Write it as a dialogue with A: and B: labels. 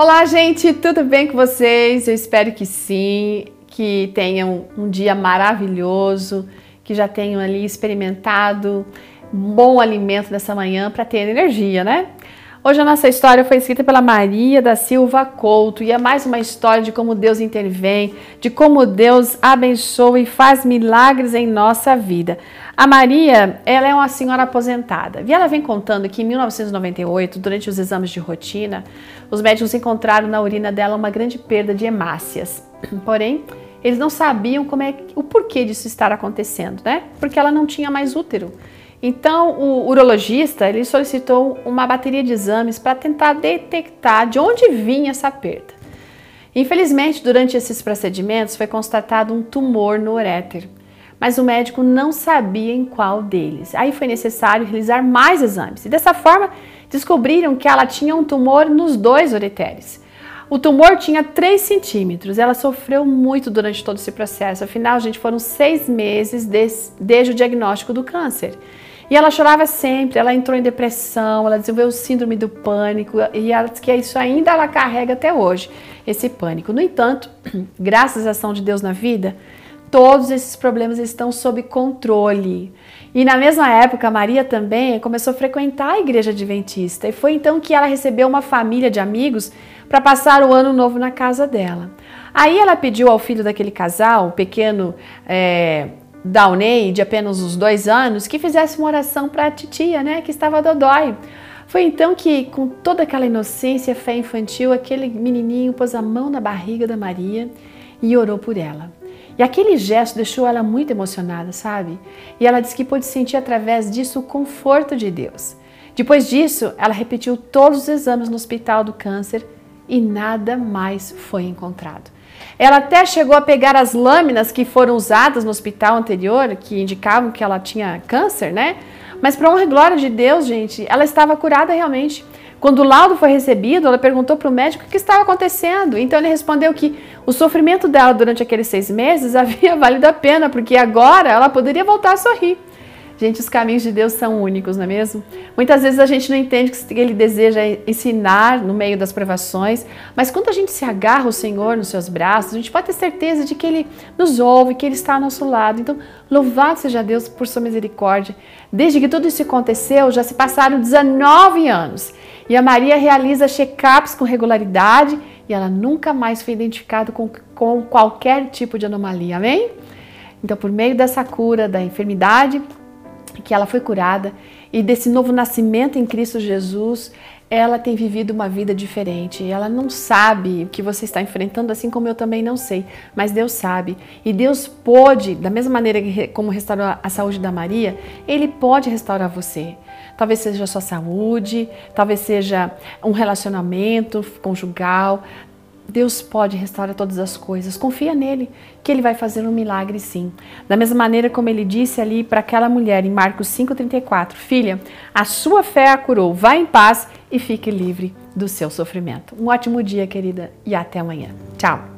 A: Olá, gente, tudo bem com vocês? Eu espero que sim, que tenham um dia maravilhoso, que já tenham ali experimentado bom alimento nessa manhã para ter energia, né? Hoje a nossa história foi escrita pela Maria da Silva Couto e é mais uma história de como Deus intervém, de como Deus abençoa e faz milagres em nossa vida. A Maria, ela é uma senhora aposentada e ela vem contando que em 1998, durante os exames de rotina, os médicos encontraram na urina dela uma grande perda de hemácias. Porém, eles não sabiam como é o porquê disso estar acontecendo, né? Porque ela não tinha mais útero. Então, o urologista ele solicitou uma bateria de exames para tentar detectar de onde vinha essa perda. Infelizmente, durante esses procedimentos foi constatado um tumor no uréter, mas o médico não sabia em qual deles. Aí foi necessário realizar mais exames e dessa forma descobriram que ela tinha um tumor nos dois ureteres. O tumor tinha 3 centímetros. Ela sofreu muito durante todo esse processo. Afinal, gente, foram seis meses desde o diagnóstico do câncer. E ela chorava sempre, ela entrou em depressão, ela desenvolveu o síndrome do pânico e ela diz que isso ainda ela carrega até hoje, esse pânico. No entanto, graças à ação de Deus na vida, todos esses problemas estão sob controle. E na mesma época, Maria também começou a frequentar a igreja adventista e foi então que ela recebeu uma família de amigos para passar o ano novo na casa dela. Aí ela pediu ao filho daquele casal, o pequeno é, Downey, de apenas uns dois anos, que fizesse uma oração para a titia, né, que estava dodói. Foi então que, com toda aquela inocência e fé infantil, aquele menininho pôs a mão na barriga da Maria e orou por ela. E aquele gesto deixou ela muito emocionada, sabe? E ela disse que pôde sentir através disso o conforto de Deus. Depois disso, ela repetiu todos os exames no hospital do câncer e nada mais foi encontrado. Ela até chegou a pegar as lâminas que foram usadas no hospital anterior, que indicavam que ela tinha câncer, né? Mas para honra e glória de Deus, gente, ela estava curada realmente. Quando o laudo foi recebido, ela perguntou para o médico o que estava acontecendo. Então ele respondeu que o sofrimento dela durante aqueles seis meses havia valido a pena, porque agora ela poderia voltar a sorrir. Gente, os caminhos de Deus são únicos, não é mesmo? Muitas vezes a gente não entende o que ele deseja ensinar no meio das provações, mas quando a gente se agarra ao Senhor nos seus braços, a gente pode ter certeza de que ele nos ouve, que ele está ao nosso lado. Então, louvado seja Deus por sua misericórdia. Desde que tudo isso aconteceu, já se passaram 19 anos. E a Maria realiza check-ups com regularidade e ela nunca mais foi identificada com, com qualquer tipo de anomalia. Amém? Então, por meio dessa cura da enfermidade, que ela foi curada e desse novo nascimento em Cristo Jesus, ela tem vivido uma vida diferente. Ela não sabe o que você está enfrentando, assim como eu também não sei, mas Deus sabe. E Deus pode, da mesma maneira como restaurou a saúde da Maria, Ele pode restaurar você. Talvez seja a sua saúde, talvez seja um relacionamento conjugal, Deus pode restaurar todas as coisas. Confia nele, que ele vai fazer um milagre sim. Da mesma maneira como ele disse ali para aquela mulher em Marcos 5:34, filha, a sua fé a curou. Vá em paz e fique livre do seu sofrimento. Um ótimo dia, querida, e até amanhã. Tchau.